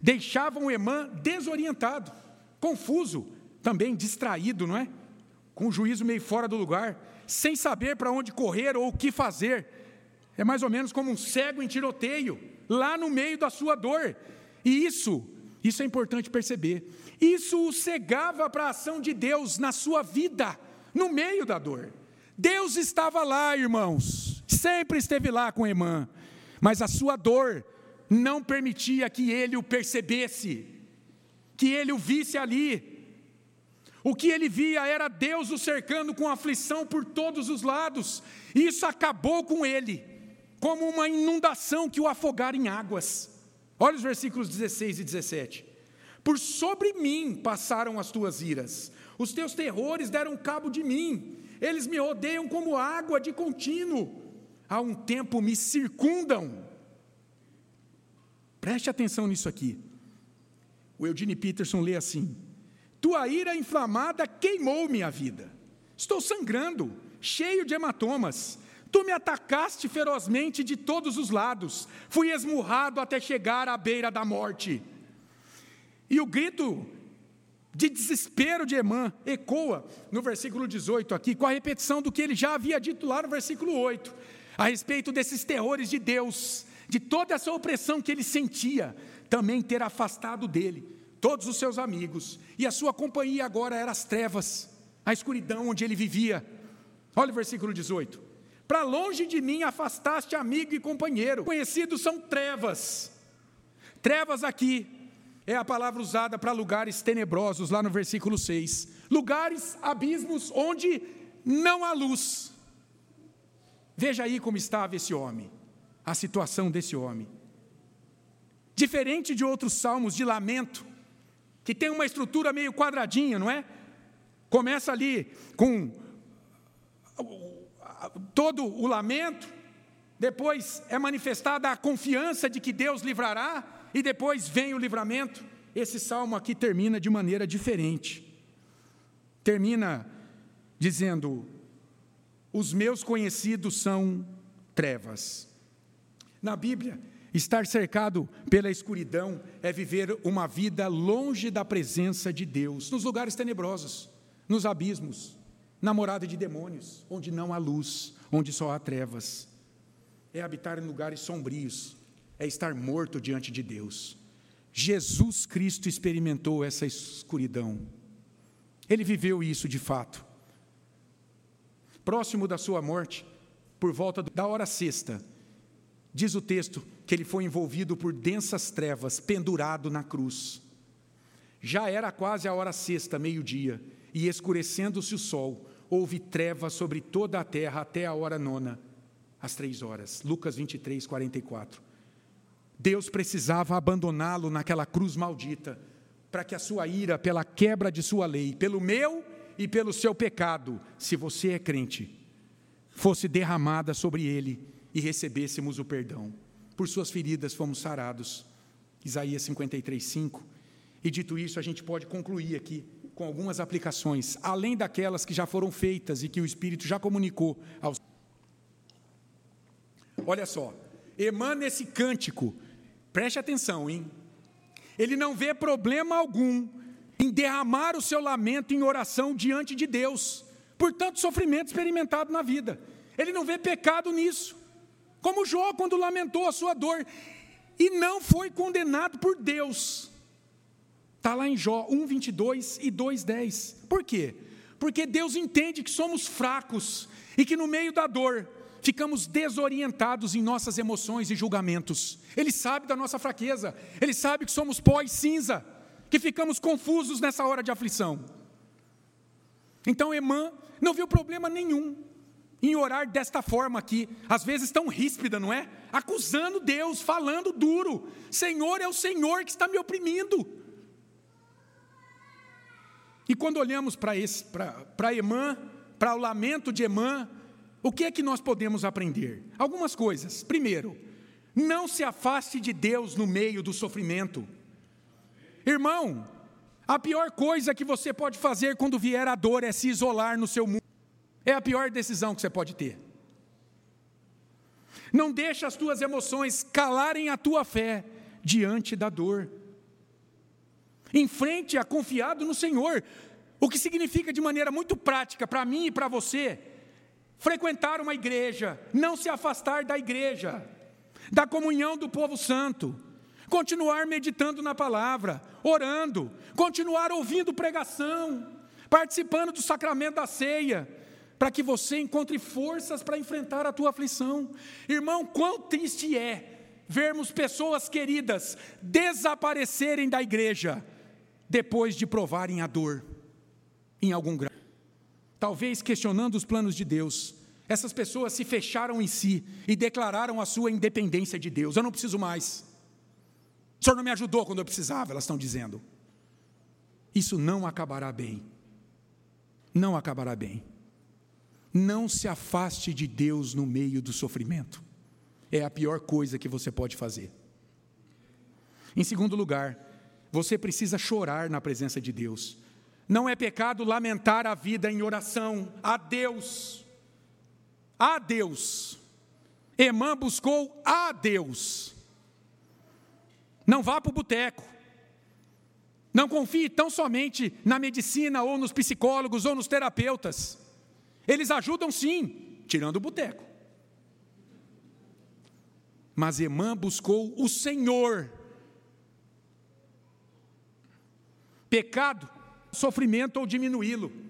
deixavam Emã desorientado, confuso, também distraído, não é? Com o juízo meio fora do lugar, sem saber para onde correr ou o que fazer. É mais ou menos como um cego em tiroteio, lá no meio da sua dor. E isso, isso é importante perceber. Isso o cegava para a ação de Deus na sua vida, no meio da dor. Deus estava lá, irmãos, sempre esteve lá com Emã, mas a sua dor não permitia que ele o percebesse, que ele o visse ali. O que ele via era Deus o cercando com aflição por todos os lados. Isso acabou com ele, como uma inundação que o afogara em águas. Olha os versículos 16 e 17. Por sobre mim passaram as tuas iras, os teus terrores deram cabo de mim, eles me odeiam como água de contínuo, há um tempo me circundam. Preste atenção nisso aqui. O Eugene Peterson lê assim: Tua ira inflamada queimou minha vida. Estou sangrando, cheio de hematomas. Tu me atacaste ferozmente de todos os lados. Fui esmurrado até chegar à beira da morte. E o grito de desespero de Emã ecoa no versículo 18 aqui, com a repetição do que ele já havia dito lá no versículo 8, a respeito desses terrores de Deus, de toda essa opressão que ele sentia, também ter afastado dele todos os seus amigos, e a sua companhia agora era as trevas, a escuridão onde ele vivia. Olha o versículo 18: Para longe de mim afastaste amigo e companheiro, conhecidos são trevas. Trevas aqui é a palavra usada para lugares tenebrosos, lá no versículo 6. Lugares, abismos onde não há luz. Veja aí como estava esse homem, a situação desse homem. Diferente de outros salmos de lamento, que tem uma estrutura meio quadradinha, não é? Começa ali com todo o lamento, depois é manifestada a confiança de que Deus livrará, e depois vem o livramento. Esse salmo aqui termina de maneira diferente. Termina dizendo: Os meus conhecidos são trevas. Na Bíblia, Estar cercado pela escuridão é viver uma vida longe da presença de Deus, nos lugares tenebrosos, nos abismos, na morada de demônios, onde não há luz, onde só há trevas. É habitar em lugares sombrios, é estar morto diante de Deus. Jesus Cristo experimentou essa escuridão. Ele viveu isso de fato. Próximo da sua morte, por volta da hora sexta, diz o texto que ele foi envolvido por densas trevas, pendurado na cruz. Já era quase a hora sexta, meio-dia, e escurecendo-se o sol, houve trevas sobre toda a terra até a hora nona, às três horas. Lucas 23, 44. Deus precisava abandoná-lo naquela cruz maldita, para que a sua ira pela quebra de sua lei, pelo meu e pelo seu pecado, se você é crente, fosse derramada sobre ele e recebêssemos o perdão por suas feridas fomos sarados. Isaías 53, 5. E dito isso, a gente pode concluir aqui com algumas aplicações, além daquelas que já foram feitas e que o Espírito já comunicou aos. Olha só, emana esse cântico, preste atenção, hein? Ele não vê problema algum em derramar o seu lamento em oração diante de Deus, por tanto sofrimento experimentado na vida. Ele não vê pecado nisso. Como Jó, quando lamentou a sua dor, e não foi condenado por Deus. Está lá em Jó 1, 22 e 2, 10. Por quê? Porque Deus entende que somos fracos e que no meio da dor ficamos desorientados em nossas emoções e julgamentos. Ele sabe da nossa fraqueza, ele sabe que somos pó e cinza, que ficamos confusos nessa hora de aflição. Então Emã não viu problema nenhum em orar desta forma aqui, às vezes tão ríspida, não é? Acusando Deus, falando duro: Senhor, é o Senhor que está me oprimindo. E quando olhamos para Emã, para o lamento de Emã, o que é que nós podemos aprender? Algumas coisas. Primeiro, não se afaste de Deus no meio do sofrimento. Irmão, a pior coisa que você pode fazer quando vier a dor é se isolar no seu mundo. É a pior decisão que você pode ter. Não deixe as tuas emoções calarem a tua fé diante da dor. Enfrente-a confiado no Senhor, o que significa de maneira muito prática para mim e para você, frequentar uma igreja, não se afastar da igreja, da comunhão do povo santo, continuar meditando na palavra, orando, continuar ouvindo pregação, participando do sacramento da ceia, para que você encontre forças para enfrentar a tua aflição. Irmão, quão triste é vermos pessoas queridas desaparecerem da igreja depois de provarem a dor. em algum grau. Talvez questionando os planos de Deus, essas pessoas se fecharam em si e declararam a sua independência de Deus. Eu não preciso mais. O Senhor não me ajudou quando eu precisava, elas estão dizendo. Isso não acabará bem. Não acabará bem. Não se afaste de Deus no meio do sofrimento. É a pior coisa que você pode fazer. Em segundo lugar, você precisa chorar na presença de Deus. Não é pecado lamentar a vida em oração a Deus a Deus. Emã buscou a Deus. Não vá para o boteco. Não confie tão somente na medicina, ou nos psicólogos, ou nos terapeutas. Eles ajudam sim, tirando o boteco. Mas Emã buscou o Senhor. Pecado, sofrimento ou diminuí-lo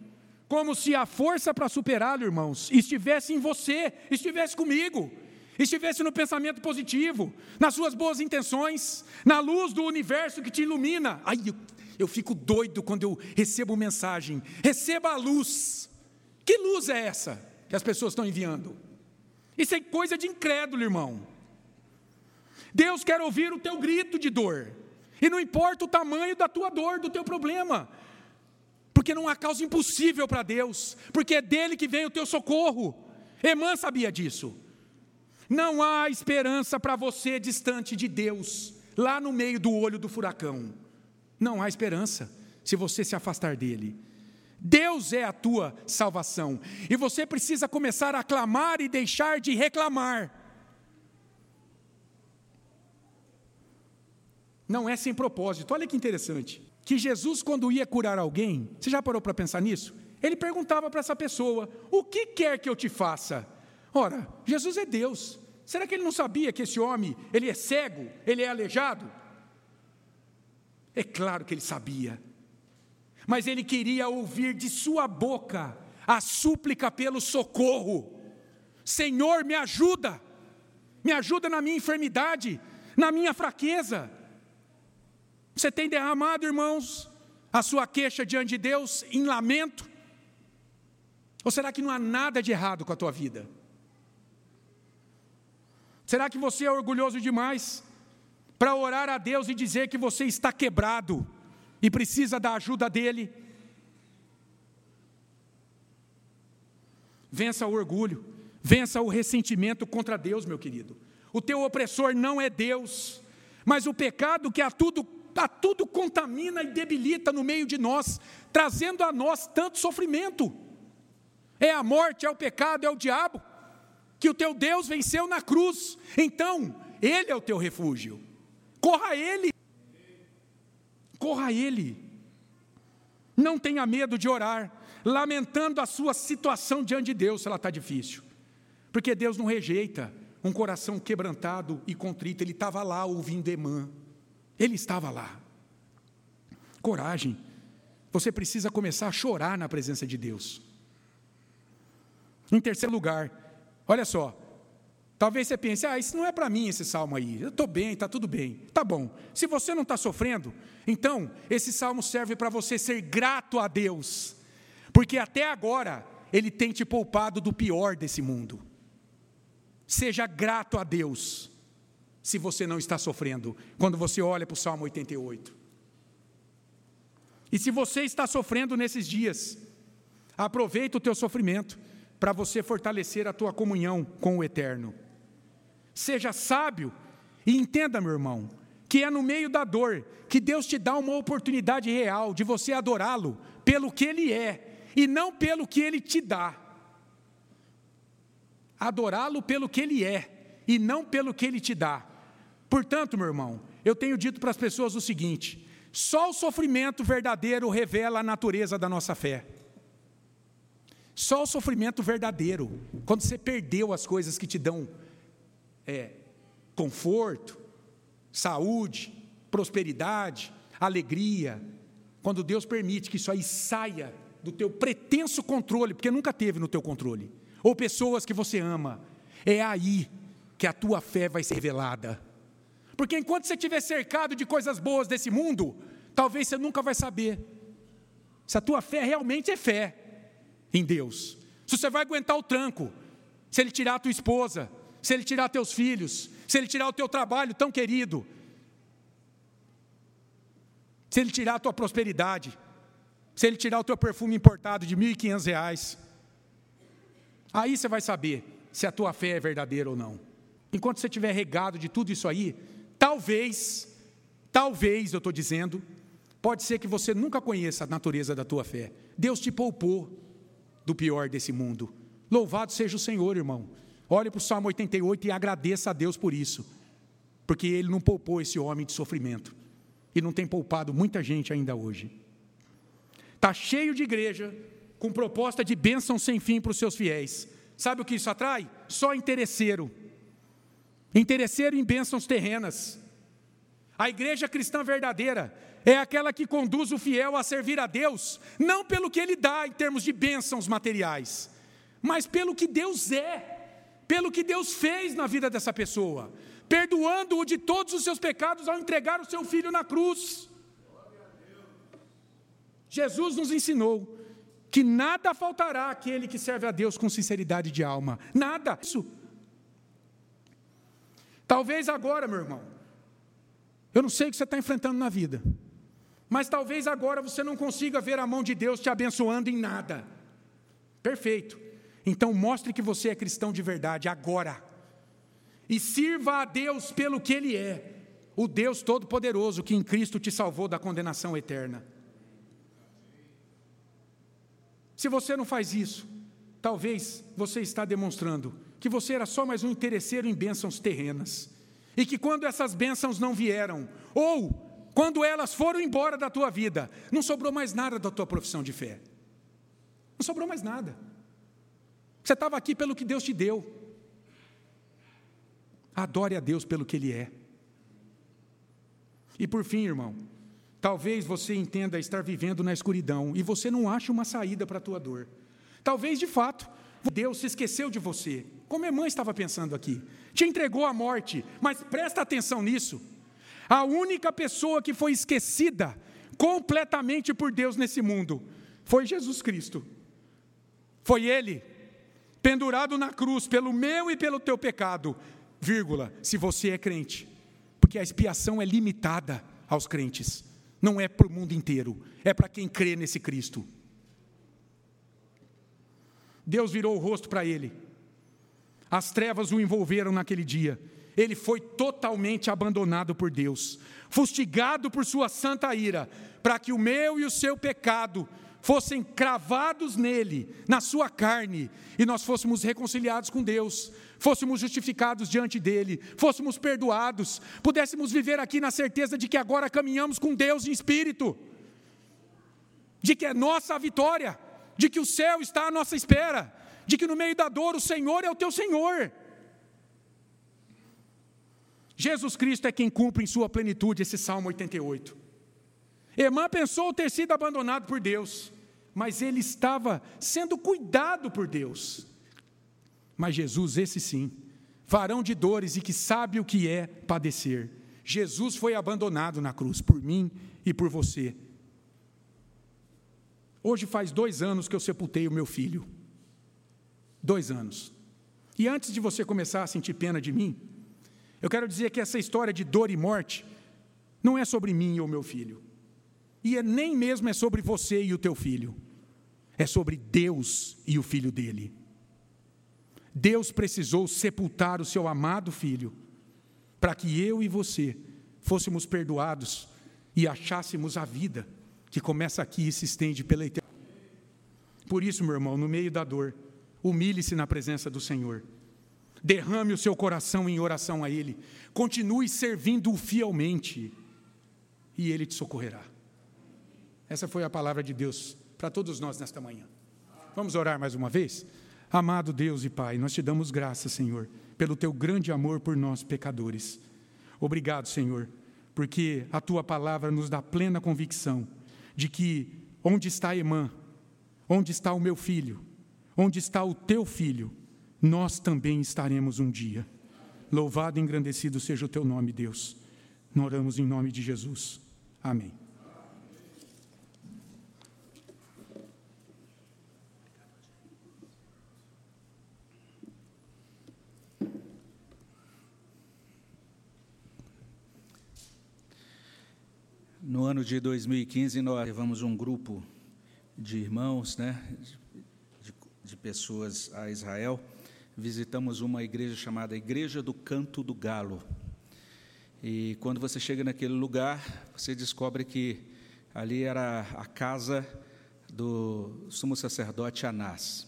como se a força para superá-lo, irmãos, estivesse em você, estivesse comigo, estivesse no pensamento positivo, nas suas boas intenções, na luz do universo que te ilumina. Ai, eu, eu fico doido quando eu recebo mensagem. Receba a luz. Que luz é essa que as pessoas estão enviando? Isso é coisa de incrédulo, irmão. Deus quer ouvir o teu grito de dor. E não importa o tamanho da tua dor, do teu problema porque não há causa impossível para Deus, porque é dele que vem o teu socorro. Emã sabia disso. Não há esperança para você distante de Deus, lá no meio do olho do furacão. Não há esperança se você se afastar dele. Deus é a tua salvação, e você precisa começar a clamar e deixar de reclamar. Não é sem propósito, olha que interessante que Jesus, quando ia curar alguém, você já parou para pensar nisso? Ele perguntava para essa pessoa: O que quer que eu te faça? Ora, Jesus é Deus. Será que ele não sabia que esse homem, ele é cego, ele é aleijado? É claro que ele sabia. Mas ele queria ouvir de sua boca a súplica pelo socorro. Senhor, me ajuda. Me ajuda na minha enfermidade, na minha fraqueza. Você tem derramado, irmãos, a sua queixa diante de Deus em lamento? Ou será que não há nada de errado com a tua vida? Será que você é orgulhoso demais para orar a Deus e dizer que você está quebrado e precisa da ajuda dEle? Vença o orgulho, vença o ressentimento contra Deus, meu querido. O teu opressor não é Deus, mas o pecado que a tudo a tudo contamina e debilita no meio de nós, trazendo a nós tanto sofrimento. É a morte, é o pecado, é o diabo, que o teu Deus venceu na cruz. Então, Ele é o teu refúgio. Corra a Ele. Corra a Ele. Não tenha medo de orar, lamentando a sua situação diante de Deus, se ela está difícil. Porque Deus não rejeita um coração quebrantado e contrito. Ele estava lá ouvindo Emã. Ele estava lá. Coragem. Você precisa começar a chorar na presença de Deus. Em terceiro lugar, olha só. Talvez você pense, ah, isso não é para mim esse salmo aí. Eu estou bem, está tudo bem. Tá bom. Se você não está sofrendo, então esse salmo serve para você ser grato a Deus. Porque até agora Ele tem te poupado do pior desse mundo. Seja grato a Deus se você não está sofrendo, quando você olha para o Salmo 88. E se você está sofrendo nesses dias, aproveita o teu sofrimento para você fortalecer a tua comunhão com o Eterno. Seja sábio e entenda, meu irmão, que é no meio da dor que Deus te dá uma oportunidade real de você adorá-lo pelo que Ele é e não pelo que Ele te dá. Adorá-lo pelo que Ele é e não pelo que Ele te dá. Portanto, meu irmão, eu tenho dito para as pessoas o seguinte: só o sofrimento verdadeiro revela a natureza da nossa fé. Só o sofrimento verdadeiro, quando você perdeu as coisas que te dão é, conforto, saúde, prosperidade, alegria, quando Deus permite que isso aí saia do teu pretenso controle, porque nunca teve no teu controle, ou pessoas que você ama, é aí que a tua fé vai ser revelada. Porque enquanto você estiver cercado de coisas boas desse mundo, talvez você nunca vai saber Se a tua fé realmente é fé em Deus. Se você vai aguentar o tranco, se ele tirar a tua esposa, se ele tirar teus filhos, se ele tirar o teu trabalho tão querido, se ele tirar a tua prosperidade, se ele tirar o teu perfume importado de R$ 1.500, aí você vai saber se a tua fé é verdadeira ou não. Enquanto você estiver regado de tudo isso aí, talvez, talvez, eu estou dizendo, pode ser que você nunca conheça a natureza da tua fé. Deus te poupou do pior desse mundo. Louvado seja o Senhor, irmão. Olhe para o Salmo 88 e agradeça a Deus por isso, porque Ele não poupou esse homem de sofrimento e não tem poupado muita gente ainda hoje. Está cheio de igreja com proposta de bênção sem fim para os seus fiéis. Sabe o que isso atrai? Só interesseiro. Interesseiro em bênçãos terrenas. A igreja cristã verdadeira é aquela que conduz o fiel a servir a Deus, não pelo que ele dá em termos de bênçãos materiais, mas pelo que Deus é pelo que Deus fez na vida dessa pessoa, perdoando-o de todos os seus pecados ao entregar o seu filho na cruz. Jesus nos ensinou que nada faltará àquele que serve a Deus com sinceridade de alma. Nada. Isso. Talvez agora, meu irmão, eu não sei o que você está enfrentando na vida, mas talvez agora você não consiga ver a mão de Deus te abençoando em nada. Perfeito. Então mostre que você é cristão de verdade agora. E sirva a Deus pelo que Ele é, o Deus Todo-Poderoso que em Cristo te salvou da condenação eterna. Se você não faz isso, talvez você está demonstrando que você era só mais um interesseiro em bênçãos terrenas. E que quando essas bênçãos não vieram, ou quando elas foram embora da tua vida, não sobrou mais nada da tua profissão de fé. Não sobrou mais nada. Você estava aqui pelo que Deus te deu. Adore a Deus pelo que Ele é. E por fim, irmão, talvez você entenda estar vivendo na escuridão e você não ache uma saída para a tua dor. Talvez, de fato, Deus se esqueceu de você, como a mãe estava pensando aqui. Te entregou à morte, mas presta atenção nisso. A única pessoa que foi esquecida completamente por Deus nesse mundo foi Jesus Cristo. Foi Ele pendurado na cruz pelo meu e pelo teu pecado, vírgula, se você é crente. Porque a expiação é limitada aos crentes, não é para o mundo inteiro, é para quem crê nesse Cristo. Deus virou o rosto para ele. As trevas o envolveram naquele dia. Ele foi totalmente abandonado por Deus, fustigado por sua santa ira, para que o meu e o seu pecado fossem cravados nele, na sua carne, e nós fôssemos reconciliados com Deus, fôssemos justificados diante dele, fôssemos perdoados, pudéssemos viver aqui na certeza de que agora caminhamos com Deus em espírito, de que é nossa a vitória, de que o céu está à nossa espera, de que no meio da dor o Senhor é o teu Senhor. Jesus Cristo é quem cumpre em sua plenitude esse Salmo 88. Emã pensou ter sido abandonado por Deus, mas ele estava sendo cuidado por Deus. Mas Jesus, esse sim, varão de dores e que sabe o que é padecer. Jesus foi abandonado na cruz por mim e por você. Hoje faz dois anos que eu sepultei o meu filho. Dois anos. E antes de você começar a sentir pena de mim, eu quero dizer que essa história de dor e morte não é sobre mim ou meu filho. E é, nem mesmo é sobre você e o teu filho. É sobre Deus e o filho dele. Deus precisou sepultar o seu amado filho para que eu e você fôssemos perdoados e achássemos a vida que começa aqui e se estende pela eternidade. Por isso, meu irmão, no meio da dor, humilhe-se na presença do Senhor. Derrame o seu coração em oração a Ele. Continue servindo-o fielmente e Ele te socorrerá. Essa foi a palavra de Deus para todos nós nesta manhã. Vamos orar mais uma vez? Amado Deus e Pai, nós te damos graças, Senhor, pelo teu grande amor por nós, pecadores. Obrigado, Senhor, porque a tua palavra nos dá plena convicção de que onde está Emã, onde está o meu filho, Onde está o teu filho, nós também estaremos um dia. Louvado e engrandecido seja o teu nome, Deus. Nós oramos em nome de Jesus. Amém. No ano de 2015, nós levamos um grupo de irmãos, né, de, pessoas a Israel. Visitamos uma igreja chamada Igreja do Canto do Galo. E quando você chega naquele lugar, você descobre que ali era a casa do sumo sacerdote Anás.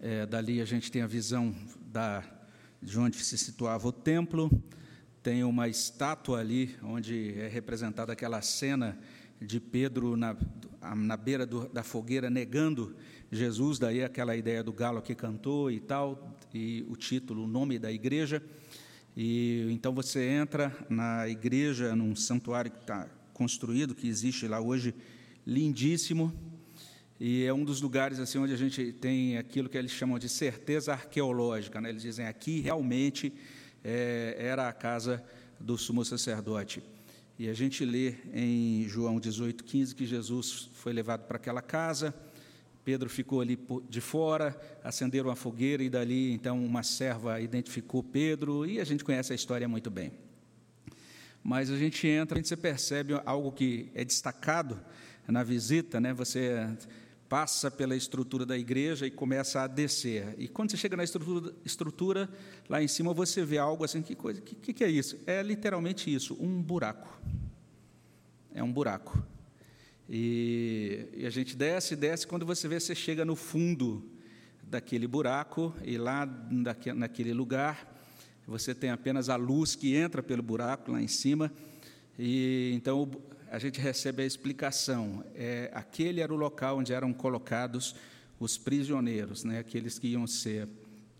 É, dali a gente tem a visão da, de onde se situava o templo, tem uma estátua ali, onde é representada aquela cena de Pedro na, na beira do, da fogueira negando Jesus, daí aquela ideia do galo que cantou e tal, e o título, o nome da igreja. E então você entra na igreja, num santuário que está construído, que existe lá hoje, lindíssimo, e é um dos lugares assim onde a gente tem aquilo que eles chamam de certeza arqueológica. Né? Eles dizem aqui realmente é, era a casa do sumo sacerdote. E a gente lê em João 18, 15 que Jesus foi levado para aquela casa, Pedro ficou ali de fora, acenderam a fogueira e dali então uma serva identificou Pedro e a gente conhece a história muito bem. Mas a gente entra, a gente percebe algo que é destacado na visita, né? Você passa pela estrutura da igreja e começa a descer. E quando você chega na estrutura, estrutura lá em cima você vê algo assim, que coisa, que, que é isso? É literalmente isso, um buraco. É um buraco. E, e a gente desce, desce, quando você vê, você chega no fundo daquele buraco, e lá naquele lugar, você tem apenas a luz que entra pelo buraco lá em cima, e então a gente recebe a explicação. É, aquele era o local onde eram colocados os prisioneiros, né, aqueles que iam ser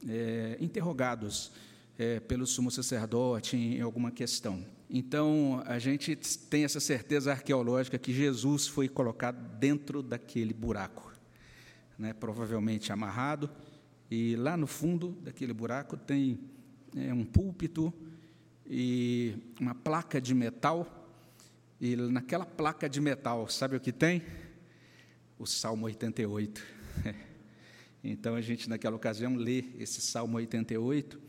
é, interrogados é, pelo sumo sacerdote em, em alguma questão. Então, a gente tem essa certeza arqueológica que Jesus foi colocado dentro daquele buraco, né, provavelmente amarrado, e lá no fundo daquele buraco tem é, um púlpito e uma placa de metal e naquela placa de metal, sabe o que tem? O Salmo 88. Então a gente naquela ocasião lê esse Salmo 88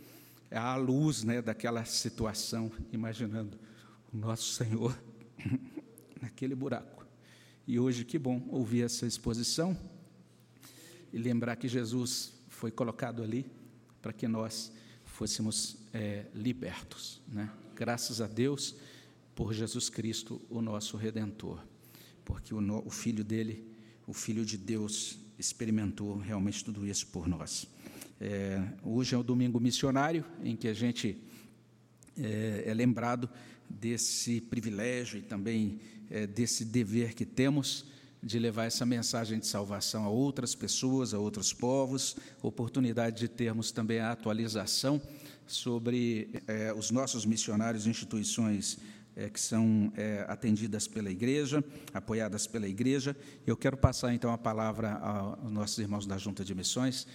à luz, né, daquela situação, imaginando o nosso Senhor naquele buraco. E hoje que bom ouvir essa exposição e lembrar que Jesus foi colocado ali para que nós fôssemos é, libertos, né? Graças a Deus por Jesus Cristo, o nosso Redentor, porque o, no, o Filho dele, o Filho de Deus, experimentou realmente tudo isso por nós. É, hoje é o domingo missionário, em que a gente é, é lembrado desse privilégio e também é, desse dever que temos de levar essa mensagem de salvação a outras pessoas, a outros povos, oportunidade de termos também a atualização sobre é, os nossos missionários e instituições é, que são é, atendidas pela igreja, apoiadas pela igreja. Eu quero passar então a palavra aos nossos irmãos da Junta de Missões